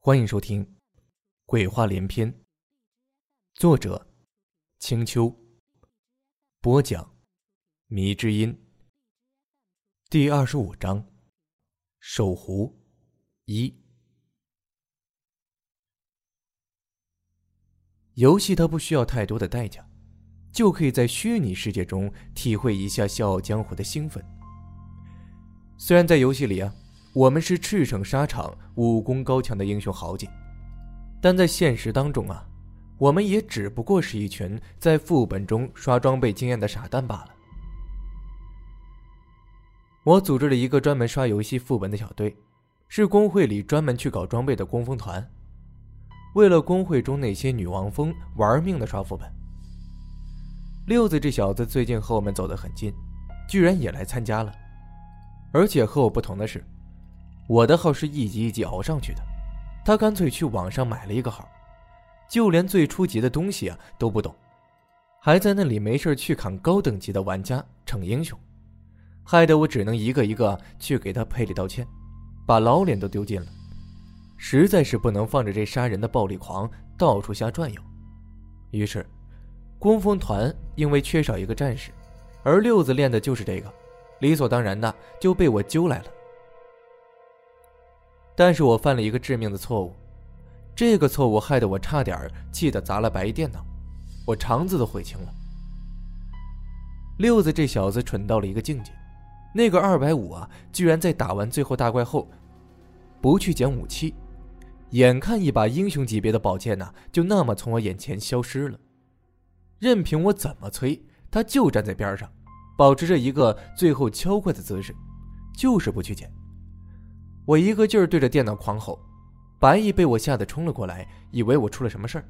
欢迎收听《鬼话连篇》，作者：青秋，播讲：迷之音。第二十五章：守湖一。游戏它不需要太多的代价，就可以在虚拟世界中体会一下笑傲江湖的兴奋。虽然在游戏里啊。我们是赤诚沙场、武功高强的英雄豪杰，但在现实当中啊，我们也只不过是一群在副本中刷装备经验的傻蛋罢了。我组织了一个专门刷游戏副本的小队，是工会里专门去搞装备的工蜂团。为了工会中那些女王蜂玩命的刷副本，六子这小子最近和我们走得很近，居然也来参加了，而且和我不同的是。我的号是一级一级熬上去的，他干脆去网上买了一个号，就连最初级的东西啊都不懂，还在那里没事去砍高等级的玩家逞英雄，害得我只能一个一个去给他赔礼道歉，把老脸都丢尽了，实在是不能放着这杀人的暴力狂到处瞎转悠。于是，工蜂团因为缺少一个战士，而六子练的就是这个，理所当然的就被我揪来了。但是我犯了一个致命的错误，这个错误害得我差点气得砸了白电脑，我肠子都悔青了。六子这小子蠢到了一个境界，那个二百五啊，居然在打完最后大怪后，不去捡武器，眼看一把英雄级别的宝剑呢，就那么从我眼前消失了，任凭我怎么催，他就站在边上，保持着一个最后敲怪的姿势，就是不去捡。我一个劲儿对着电脑狂吼，白毅被我吓得冲了过来，以为我出了什么事儿。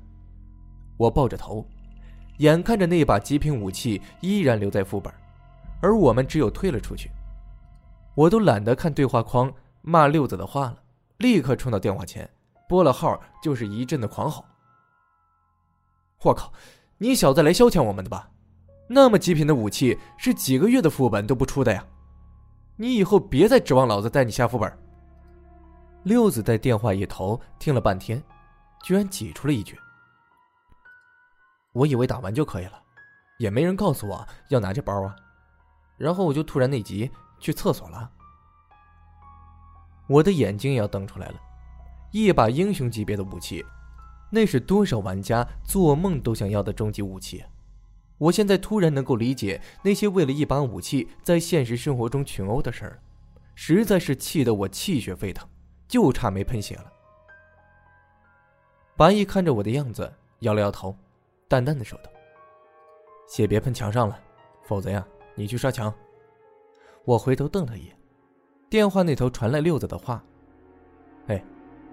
我抱着头，眼看着那把极品武器依然留在副本，而我们只有退了出去。我都懒得看对话框骂六子的话了，立刻冲到电话前，拨了号，就是一阵的狂吼。我靠，你小子来消遣我们的吧？那么极品的武器是几个月的副本都不出的呀！你以后别再指望老子带你下副本。六子在电话一头听了半天，居然挤出了一句：“我以为打完就可以了，也没人告诉我要拿这包啊。”然后我就突然内急去厕所了。我的眼睛也要瞪出来了，一把英雄级别的武器，那是多少玩家做梦都想要的终极武器。我现在突然能够理解那些为了一把武器在现实生活中群殴的事儿，实在是气得我气血沸腾。就差没喷血了。白毅看着我的样子，摇了摇头，淡淡的说道：“血别喷墙上了，否则呀，你去刷墙。”我回头瞪他一眼，电话那头传来六子的话：“哎，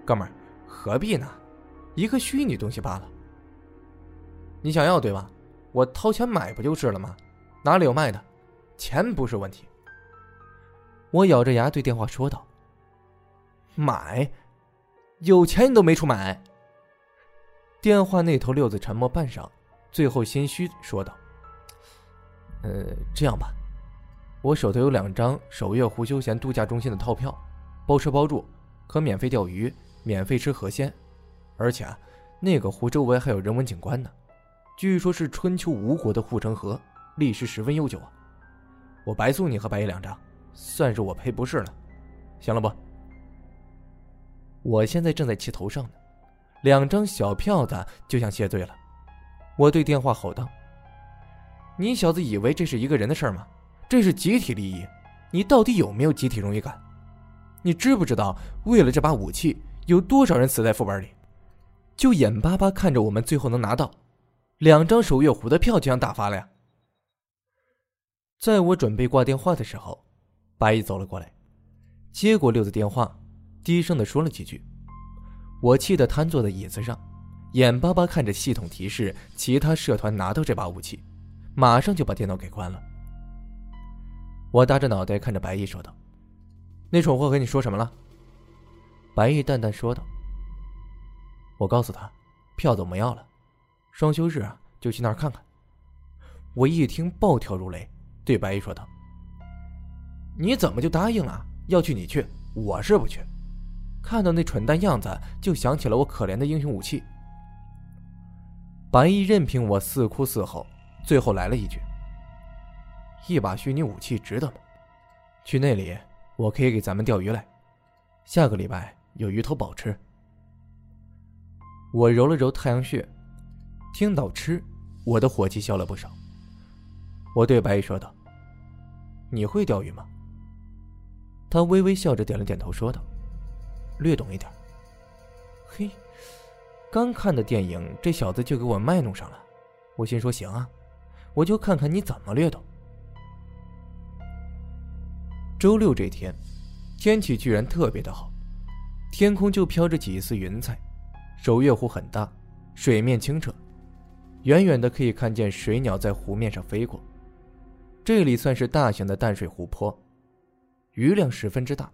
哥们儿，何必呢？一个虚拟东西罢了。你想要对吧？我掏钱买不就是了吗？哪里有卖的？钱不是问题。”我咬着牙对电话说道。买，有钱你都没处买。电话那头六子沉默半晌，最后心虚说道：“呃，这样吧，我手头有两张首月湖休闲度假中心的套票，包车包住，可免费钓鱼，免费吃河鲜，而且啊，那个湖周围还有人文景观呢，据说是春秋吴国的护城河，历史十分悠久啊。我白送你和白爷两张，算是我赔不是了，行了不？”我现在正在气头上呢，两张小票子就想谢罪了。我对电话吼道：“你小子以为这是一个人的事儿吗？这是集体利益，你到底有没有集体荣誉感？你知不知道为了这把武器，有多少人死在副本里？就眼巴巴看着我们最后能拿到两张守月湖的票，就想打发了呀？”在我准备挂电话的时候，白毅走了过来，接过六子电话。低声的说了几句，我气得瘫坐在椅子上，眼巴巴看着系统提示其他社团拿到这把武器，马上就把电脑给关了。我搭着脑袋看着白毅说道：“那蠢货和你说什么了？”白毅淡淡说道：“我告诉他，票子我们要了，双休日啊就去那儿看看。”我一听暴跳如雷，对白毅说道：“你怎么就答应了？要去你去，我是不去。”看到那蠢蛋样子，就想起了我可怜的英雄武器。白衣任凭我似哭似吼，最后来了一句：“一把虚拟武器值得吗？去那里，我可以给咱们钓鱼来。下个礼拜有鱼头饱吃。”我揉了揉太阳穴，听到吃，我的火气消了不少。我对白衣说道：“你会钓鱼吗？”他微微笑着点了点头，说道：“略懂一点。”嘿。刚看的电影，这小子就给我卖弄上了。我心说行啊，我就看看你怎么略懂。周六这天，天气居然特别的好，天空就飘着几丝云彩，守月湖很大，水面清澈，远远的可以看见水鸟在湖面上飞过。这里算是大型的淡水湖泊，鱼量十分之大，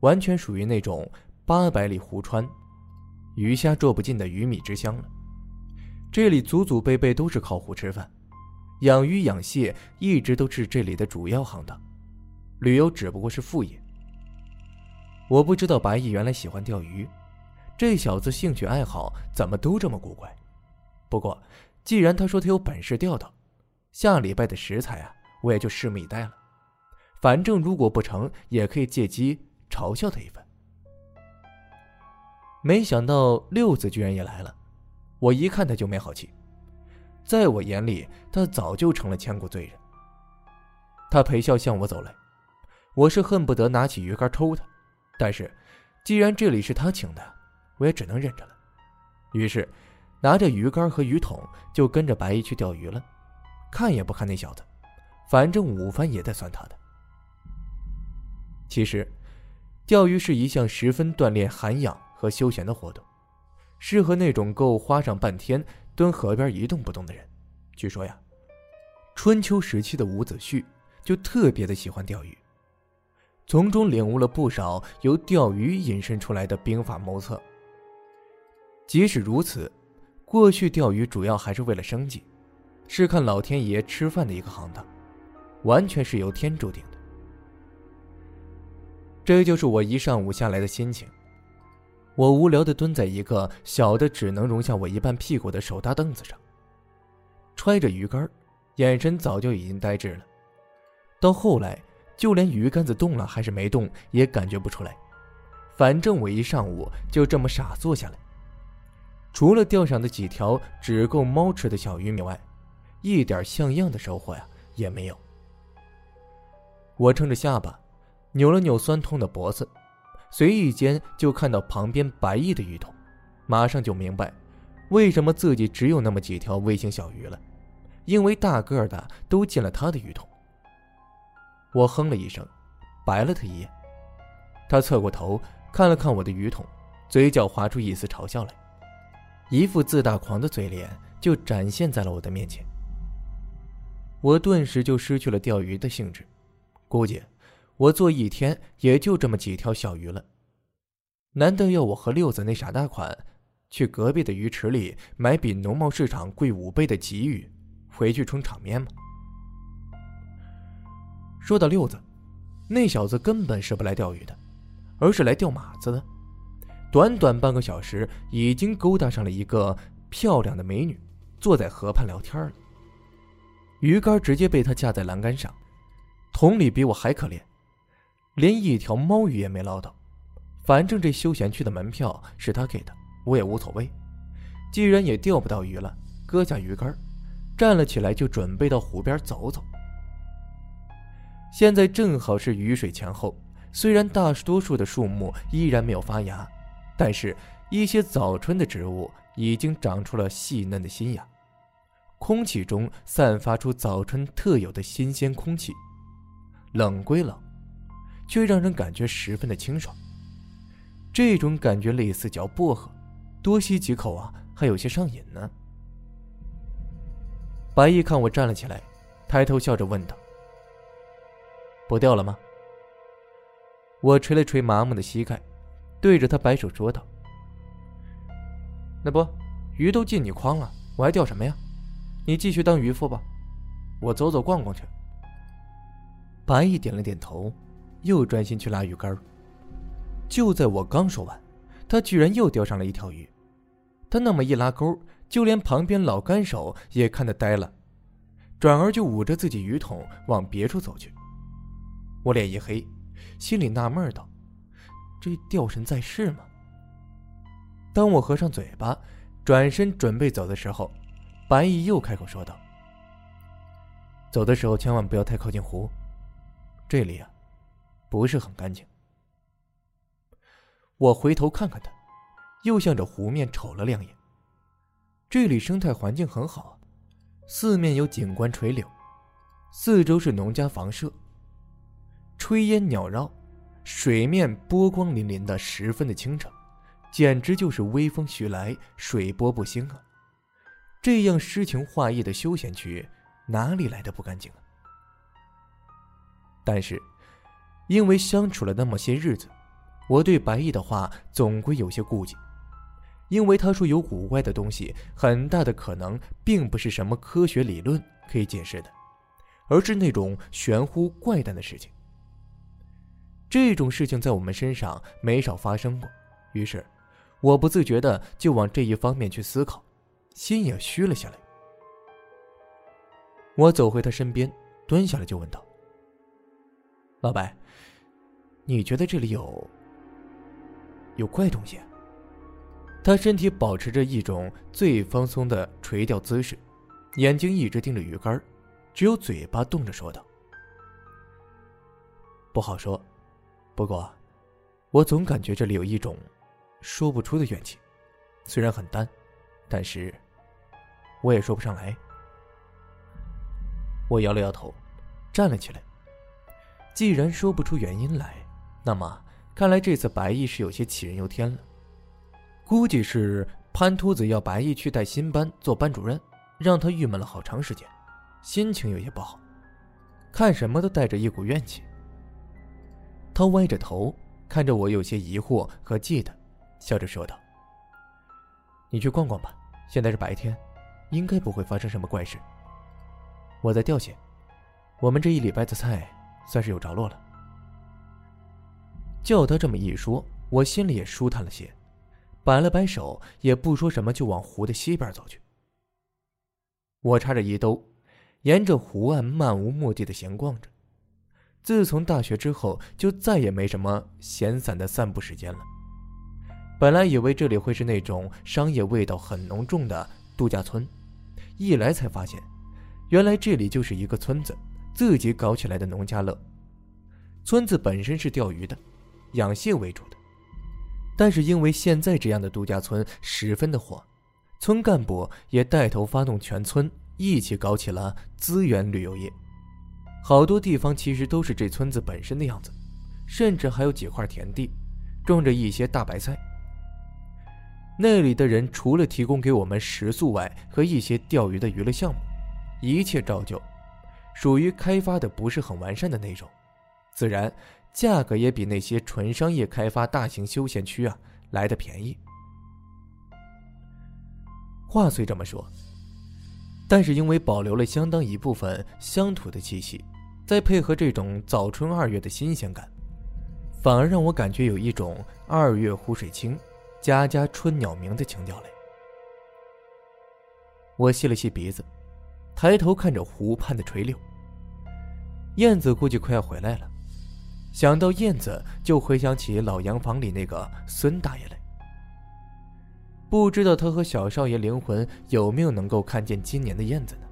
完全属于那种八百里湖川。鱼虾捉不尽的鱼米之乡了。这里祖祖辈辈都是靠湖吃饭，养鱼养蟹一直都是这里的主要行当，旅游只不过是副业。我不知道白毅原来喜欢钓鱼，这小子兴趣爱好怎么都这么古怪。不过，既然他说他有本事钓到，下礼拜的食材啊，我也就拭目以待了。反正如果不成，也可以借机嘲笑他一番。没想到六子居然也来了，我一看他就没好气，在我眼里他早就成了千古罪人。他陪笑向我走来，我是恨不得拿起鱼竿抽他，但是既然这里是他请的，我也只能忍着了。于是拿着鱼竿和鱼桶就跟着白衣去钓鱼了，看也不看那小子，反正午饭也得算他的。其实，钓鱼是一项十分锻炼涵养。和休闲的活动，适合那种够花上半天蹲河边一动不动的人。据说呀，春秋时期的伍子胥就特别的喜欢钓鱼，从中领悟了不少由钓鱼引申出来的兵法谋策。即使如此，过去钓鱼主要还是为了生计，是看老天爷吃饭的一个行当，完全是由天注定的。这就是我一上午下来的心情。我无聊的蹲在一个小的只能容下我一半屁股的手搭凳子上，揣着鱼竿，眼神早就已经呆滞了。到后来，就连鱼竿子动了还是没动也感觉不出来。反正我一上午就这么傻坐下来，除了钓上的几条只够猫吃的小鱼米外，一点像样的收获呀也没有。我撑着下巴，扭了扭酸痛的脖子。随意间就看到旁边白翼的鱼桶，马上就明白，为什么自己只有那么几条微型小鱼了，因为大个的都进了他的鱼桶。我哼了一声，白了他一眼，他侧过头看了看我的鱼桶，嘴角划出一丝嘲笑来，一副自大狂的嘴脸就展现在了我的面前。我顿时就失去了钓鱼的兴致，估计。我做一天也就这么几条小鱼了，难道要我和六子那傻大款去隔壁的鱼池里买比农贸市场贵五倍的鲫鱼，回去充场面吗？说到六子，那小子根本是不来钓鱼的，而是来钓马子的。短短半个小时，已经勾搭上了一个漂亮的美女，坐在河畔聊天了。鱼竿直接被他架在栏杆上，桶里比我还可怜。连一条猫鱼也没捞到，反正这休闲区的门票是他给的，我也无所谓。既然也钓不到鱼了，搁下鱼竿，站了起来就准备到湖边走走。现在正好是雨水前后，虽然大多数的树木依然没有发芽，但是一些早春的植物已经长出了细嫩的新芽，空气中散发出早春特有的新鲜空气，冷归冷。却让人感觉十分的清爽。这种感觉类似嚼薄荷，多吸几口啊，还有些上瘾呢。白毅看我站了起来，抬头笑着问道：“不钓了吗？”我捶了捶麻木的膝盖，对着他摆手说道：“那不，鱼都进你筐了，我还钓什么呀？你继续当渔夫吧，我走走逛逛去。”白毅点了点头。又专心去拉鱼竿就在我刚说完，他居然又钓上了一条鱼。他那么一拉钩，就连旁边老干手也看得呆了，转而就捂着自己鱼桶往别处走去。我脸一黑，心里纳闷道：“这钓神在世吗？”当我合上嘴巴，转身准备走的时候，白毅又开口说道：“走的时候千万不要太靠近湖，这里啊，不是很干净。”我回头看看他。又向着湖面瞅了两眼。这里生态环境很好，四面有景观垂柳，四周是农家房舍，炊烟袅绕，水面波光粼粼的，十分的清澈，简直就是微风徐来，水波不兴啊！这样诗情画意的休闲区，哪里来的不干净啊？但是，因为相处了那么些日子，我对白毅的话总归有些顾忌。因为他说有古怪的东西，很大的可能并不是什么科学理论可以解释的，而是那种玄乎怪诞的事情。这种事情在我们身上没少发生过，于是我不自觉的就往这一方面去思考，心也虚了下来。我走回他身边，蹲下来就问道：“老白，你觉得这里有有怪东西？”他身体保持着一种最放松的垂钓姿势，眼睛一直盯着鱼竿，只有嘴巴动着说道：“不好说，不过，我总感觉这里有一种说不出的怨气，虽然很淡，但是我也说不上来。”我摇了摇头，站了起来。既然说不出原因来，那么看来这次白毅是有些杞人忧天了。估计是潘秃子要白毅去带新班做班主任，让他郁闷了好长时间，心情有些不好，看什么都带着一股怨气。他歪着头看着我，有些疑惑和忌惮，笑着说道：“你去逛逛吧，现在是白天，应该不会发生什么怪事。我在钓蟹，我们这一礼拜的菜算是有着落了。”叫他这么一说，我心里也舒坦了些。摆了摆手，也不说什么，就往湖的西边走去。我插着衣兜，沿着湖岸漫无目的的闲逛着。自从大学之后，就再也没什么闲散的散步时间了。本来以为这里会是那种商业味道很浓重的度假村，一来才发现，原来这里就是一个村子，自己搞起来的农家乐。村子本身是钓鱼的，养蟹为主的。但是因为现在这样的度假村十分的火，村干部也带头发动全村一起搞起了资源旅游业。好多地方其实都是这村子本身的样子，甚至还有几块田地，种着一些大白菜。那里的人除了提供给我们食宿外，和一些钓鱼的娱乐项目，一切照旧，属于开发的不是很完善的那种，自然。价格也比那些纯商业开发大型休闲区啊来的便宜。话虽这么说，但是因为保留了相当一部分乡土的气息，再配合这种早春二月的新鲜感，反而让我感觉有一种二月湖水清，家家春鸟鸣的情调来。我吸了吸鼻子，抬头看着湖畔的垂柳。燕子估计快要回来了。想到燕子，就回想起老洋房里那个孙大爷来。不知道他和小少爷灵魂有没有能够看见今年的燕子呢？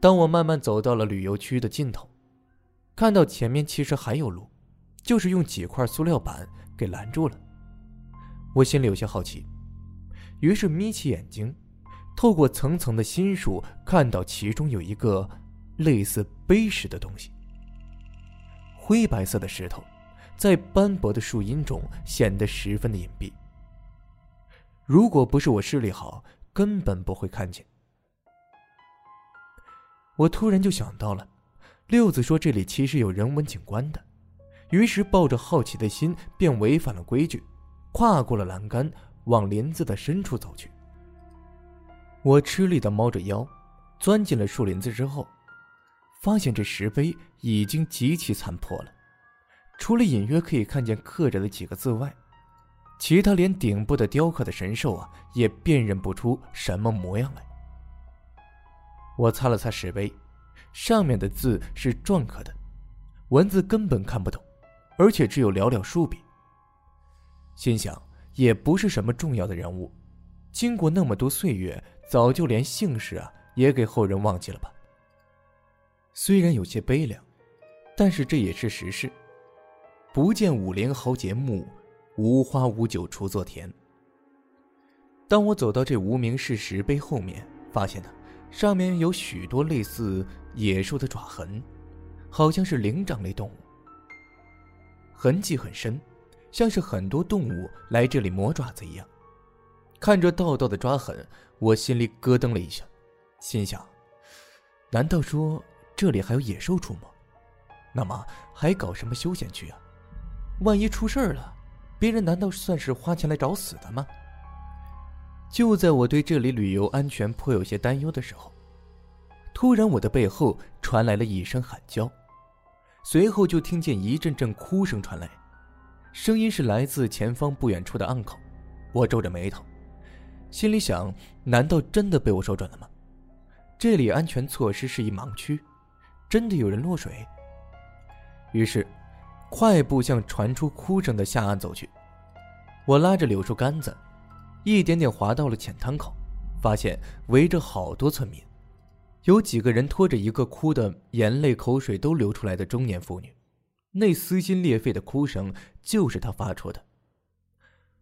当我慢慢走到了旅游区的尽头，看到前面其实还有路，就是用几块塑料板给拦住了。我心里有些好奇，于是眯起眼睛，透过层层的心树，看到其中有一个类似碑石的东西。灰白色的石头，在斑驳的树荫中显得十分的隐蔽。如果不是我视力好，根本不会看见。我突然就想到了，六子说这里其实有人文景观的，于是抱着好奇的心，便违反了规矩，跨过了栏杆，往林子的深处走去。我吃力的猫着腰，钻进了树林子之后。发现这石碑已经极其残破了，除了隐约可以看见刻着的几个字外，其他连顶部的雕刻的神兽啊，也辨认不出什么模样来。我擦了擦石碑，上面的字是篆刻的，文字根本看不懂，而且只有寥寥数笔。心想，也不是什么重要的人物，经过那么多岁月，早就连姓氏啊也给后人忘记了吧。虽然有些悲凉，但是这也是实事。不见五陵豪杰墓，无花无酒锄作田。当我走到这无名氏石碑后面，发现呢，上面有许多类似野兽的爪痕，好像是灵长类动物，痕迹很深，像是很多动物来这里磨爪子一样。看着道道的抓痕，我心里咯噔了一下，心想：难道说这里还有野兽出没？那么还搞什么休闲区啊？万一出事儿了，别人难道算是花钱来找死的吗？就在我对这里旅游安全颇有些担忧的时候，突然我的背后传来了一声喊叫，随后就听见一阵阵哭声传来，声音是来自前方不远处的暗口。我皱着眉头，心里想：难道真的被我说准了吗？这里安全措施是一盲区，真的有人落水？于是。快步向传出哭声的下岸走去，我拉着柳树杆子，一点点滑到了浅滩口，发现围着好多村民，有几个人拖着一个哭得眼泪口水都流出来的中年妇女，那撕心裂肺的哭声就是她发出的。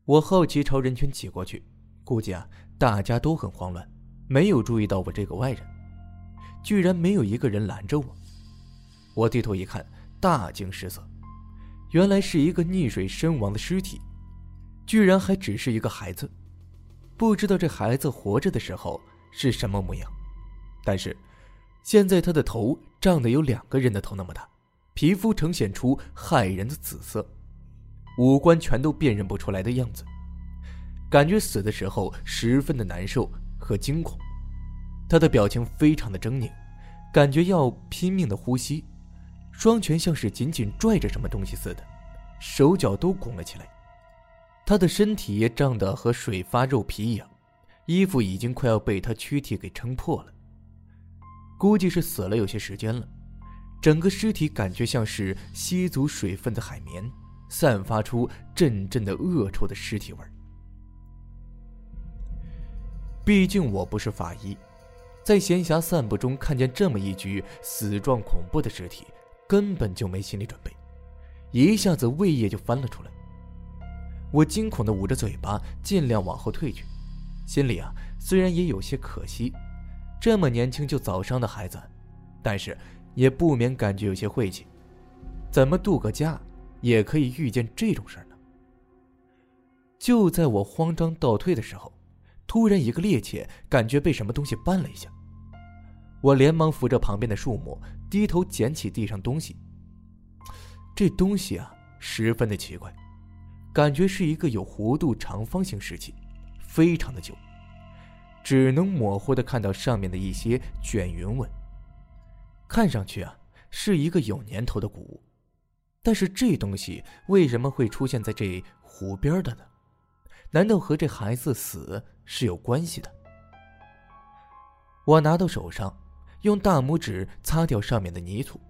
我好奇朝人群挤过去，估计啊大家都很慌乱，没有注意到我这个外人，居然没有一个人拦着我。我低头一看，大惊失色。原来是一个溺水身亡的尸体，居然还只是一个孩子，不知道这孩子活着的时候是什么模样，但是现在他的头胀得有两个人的头那么大，皮肤呈现出骇人的紫色，五官全都辨认不出来的样子，感觉死的时候十分的难受和惊恐，他的表情非常的狰狞，感觉要拼命的呼吸。双拳像是紧紧拽着什么东西似的，手脚都拱了起来。他的身体也胀得和水发肉皮一样，衣服已经快要被他躯体给撑破了。估计是死了有些时间了，整个尸体感觉像是吸足水分的海绵，散发出阵阵的恶臭的尸体味。毕竟我不是法医，在闲暇散步中看见这么一具死状恐怖的尸体。根本就没心理准备，一下子胃液就翻了出来。我惊恐的捂着嘴巴，尽量往后退去，心里啊虽然也有些可惜，这么年轻就早伤的孩子，但是也不免感觉有些晦气。怎么度个假也可以遇见这种事呢？就在我慌张倒退的时候，突然一个趔趄，感觉被什么东西绊了一下。我连忙扶着旁边的树木，低头捡起地上东西。这东西啊，十分的奇怪，感觉是一个有弧度长方形石器，非常的旧，只能模糊的看到上面的一些卷云纹。看上去啊，是一个有年头的古物，但是这东西为什么会出现在这湖边的呢？难道和这孩子死是有关系的？我拿到手上。用大拇指擦掉上面的泥土，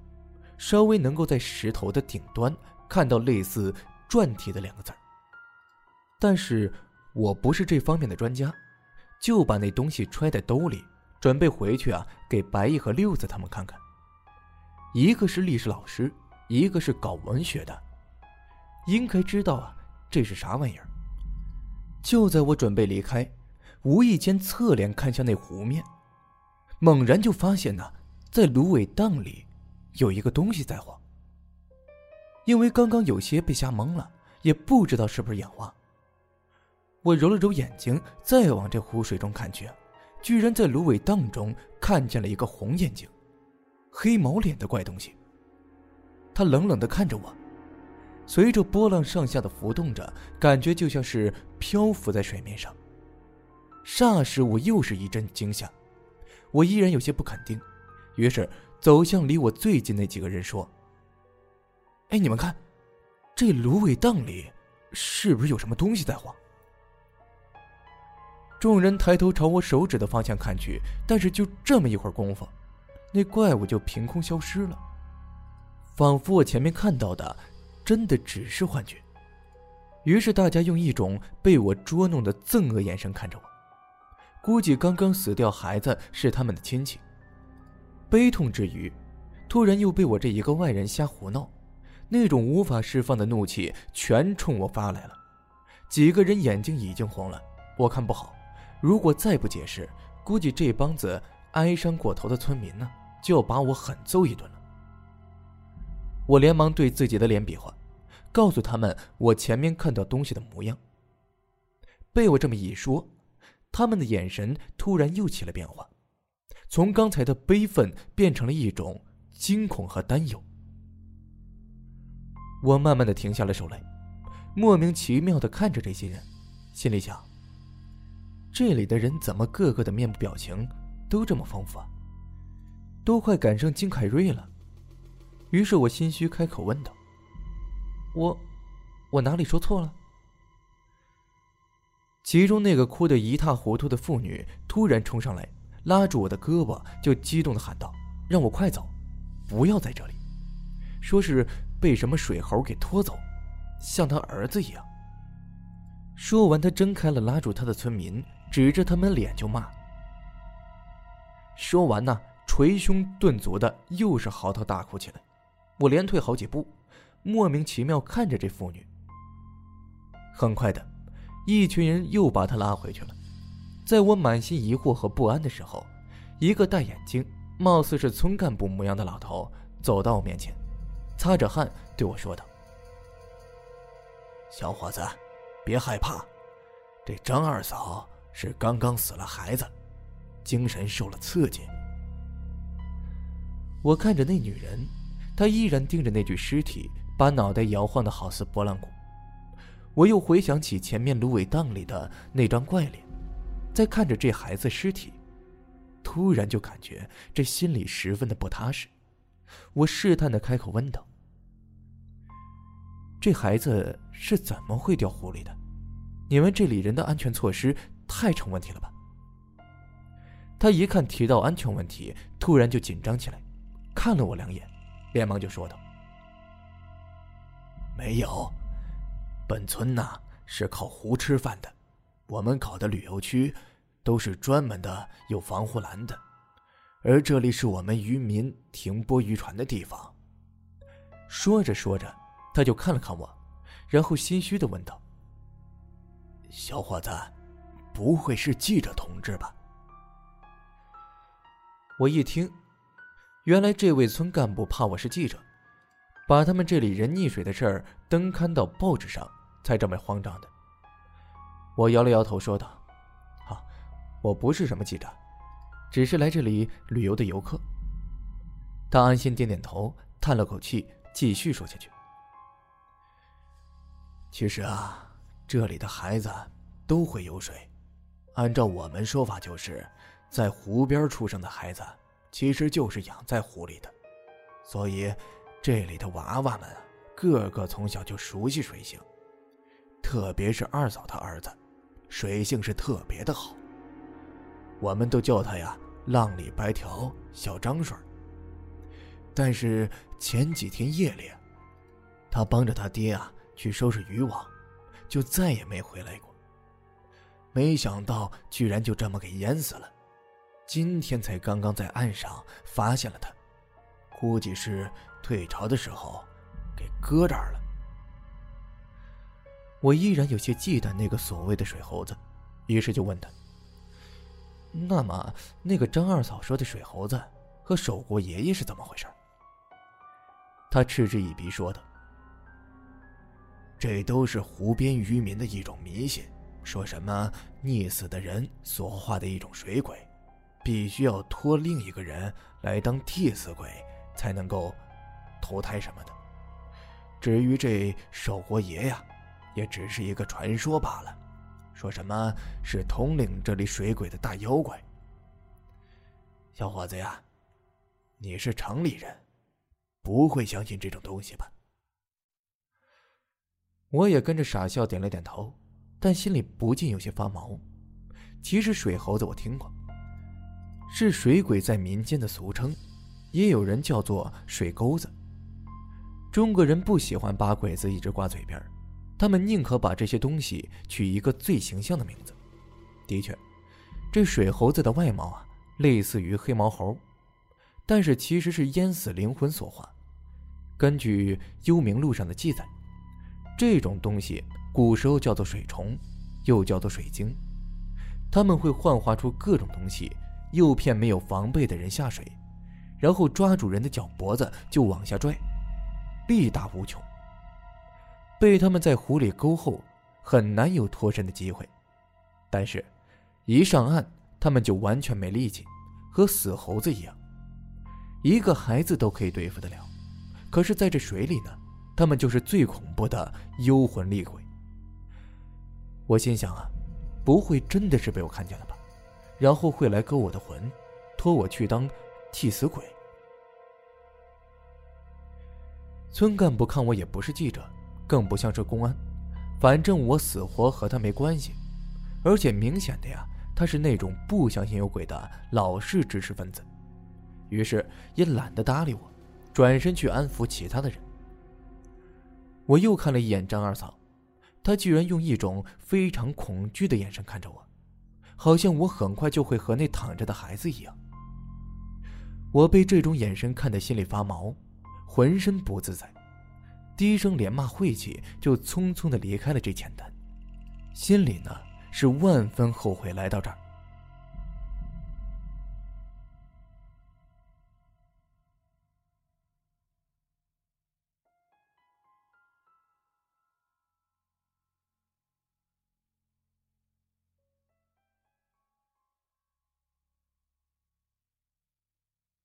稍微能够在石头的顶端看到类似“篆体”的两个字但是我不是这方面的专家，就把那东西揣在兜里，准备回去啊给白毅和六子他们看看。一个是历史老师，一个是搞文学的，应该知道啊这是啥玩意儿。就在我准备离开，无意间侧脸看向那湖面。猛然就发现呢，在芦苇荡里有一个东西在晃。因为刚刚有些被吓懵了，也不知道是不是眼花。我揉了揉眼睛，再往这湖水中看去，居然在芦苇荡中看见了一个红眼睛、黑毛脸的怪东西。他冷冷的看着我，随着波浪上下的浮动着，感觉就像是漂浮在水面上。霎时，我又是一阵惊吓。我依然有些不肯定，于是走向离我最近那几个人说：“哎，你们看，这芦苇荡里是不是有什么东西在晃？众人抬头朝我手指的方向看去，但是就这么一会儿功夫，那怪物就凭空消失了，仿佛我前面看到的真的只是幻觉。于是大家用一种被我捉弄的憎恶眼神看着我，估计刚刚死掉孩子是他们的亲戚。悲痛之余，突然又被我这一个外人瞎胡闹，那种无法释放的怒气全冲我发来了。几个人眼睛已经红了，我看不好。如果再不解释，估计这帮子哀伤过头的村民呢，就要把我狠揍一顿了。我连忙对自己的脸比划，告诉他们我前面看到东西的模样。被我这么一说，他们的眼神突然又起了变化，从刚才的悲愤变成了一种惊恐和担忧。我慢慢的停下了手来，莫名其妙的看着这些人，心里想。这里的人怎么个个的面部表情都这么丰富啊？都快赶上金凯瑞了。于是我心虚开口问道：“我，我哪里说错了？”其中那个哭得一塌糊涂的妇女突然冲上来，拉住我的胳膊，就激动的喊道：“让我快走，不要在这里！说是被什么水猴给拖走，像他儿子一样。”说完，他睁开了拉住他的村民。指着他们脸就骂。说完呢，捶胸顿足的又是嚎啕大哭起来。我连退好几步，莫名其妙看着这妇女。很快的，一群人又把他拉回去了。在我满心疑惑和不安的时候，一个戴眼镜、貌似是村干部模样的老头走到我面前，擦着汗对我说道：“小伙子，别害怕，这张二嫂。”是刚刚死了孩子，精神受了刺激。我看着那女人，她依然盯着那具尸体，把脑袋摇晃的好似拨浪鼓。我又回想起前面芦苇荡里的那张怪脸，在看着这孩子尸体，突然就感觉这心里十分的不踏实。我试探的开口问道：“这孩子是怎么会掉湖里的？你们这里人的安全措施？”太成问题了吧？他一看提到安全问题，突然就紧张起来，看了我两眼，连忙就说道：“没有，本村呐是靠湖吃饭的，我们搞的旅游区都是专门的有防护栏的，而这里是我们渔民停泊渔船的地方。”说着说着，他就看了看我，然后心虚的问道：“小伙子。”不会是记者同志吧？我一听，原来这位村干部怕我是记者，把他们这里人溺水的事儿登刊到报纸上，才这么慌张的。我摇了摇头，说道：“啊，我不是什么记者，只是来这里旅游的游客。”他安心点点头，叹了口气，继续说下去：“其实啊，这里的孩子都会游水。”按照我们说法，就是在湖边出生的孩子，其实就是养在湖里的，所以这里的娃娃们个个从小就熟悉水性，特别是二嫂她儿子，水性是特别的好。我们都叫他呀“浪里白条”小张水。但是前几天夜里，他帮着他爹啊去收拾渔网，就再也没回来过。没想到居然就这么给淹死了，今天才刚刚在岸上发现了他，估计是退潮的时候给搁这儿了。我依然有些忌惮那个所谓的水猴子，于是就问他：“那么那个张二嫂说的水猴子和守国爷爷是怎么回事？”他嗤之以鼻说道：“这都是湖边渔民的一种迷信。”说什么溺死的人所化的一种水鬼，必须要托另一个人来当替死鬼才能够投胎什么的。至于这守国爷呀，也只是一个传说罢了。说什么是统领这里水鬼的大妖怪。小伙子呀，你是城里人，不会相信这种东西吧？我也跟着傻笑，点了点头，但心里不禁有些发毛。其实水猴子我听过，是水鬼在民间的俗称，也有人叫做水钩子。中国人不喜欢把鬼子一直挂嘴边，他们宁可把这些东西取一个最形象的名字。的确，这水猴子的外貌啊，类似于黑毛猴，但是其实是淹死灵魂所化。根据《幽冥录》上的记载，这种东西古时候叫做水虫，又叫做水晶，他们会幻化出各种东西，诱骗没有防备的人下水，然后抓住人的脚脖子就往下拽。力大无穷，被他们在湖里勾后，很难有脱身的机会。但是，一上岸，他们就完全没力气，和死猴子一样，一个孩子都可以对付得了。可是，在这水里呢，他们就是最恐怖的幽魂厉鬼。我心想啊，不会真的是被我看见了吧？然后会来勾我的魂，拖我去当替死鬼。村干部看我也不是记者，更不像是公安，反正我死活和他没关系，而且明显的呀，他是那种不相信有鬼的老式知识分子，于是也懒得搭理我，转身去安抚其他的人。我又看了一眼张二嫂，她居然用一种非常恐惧的眼神看着我，好像我很快就会和那躺着的孩子一样。我被这种眼神看得心里发毛。浑身不自在，低声连骂晦气，就匆匆的离开了这浅滩，心里呢是万分后悔来到这儿。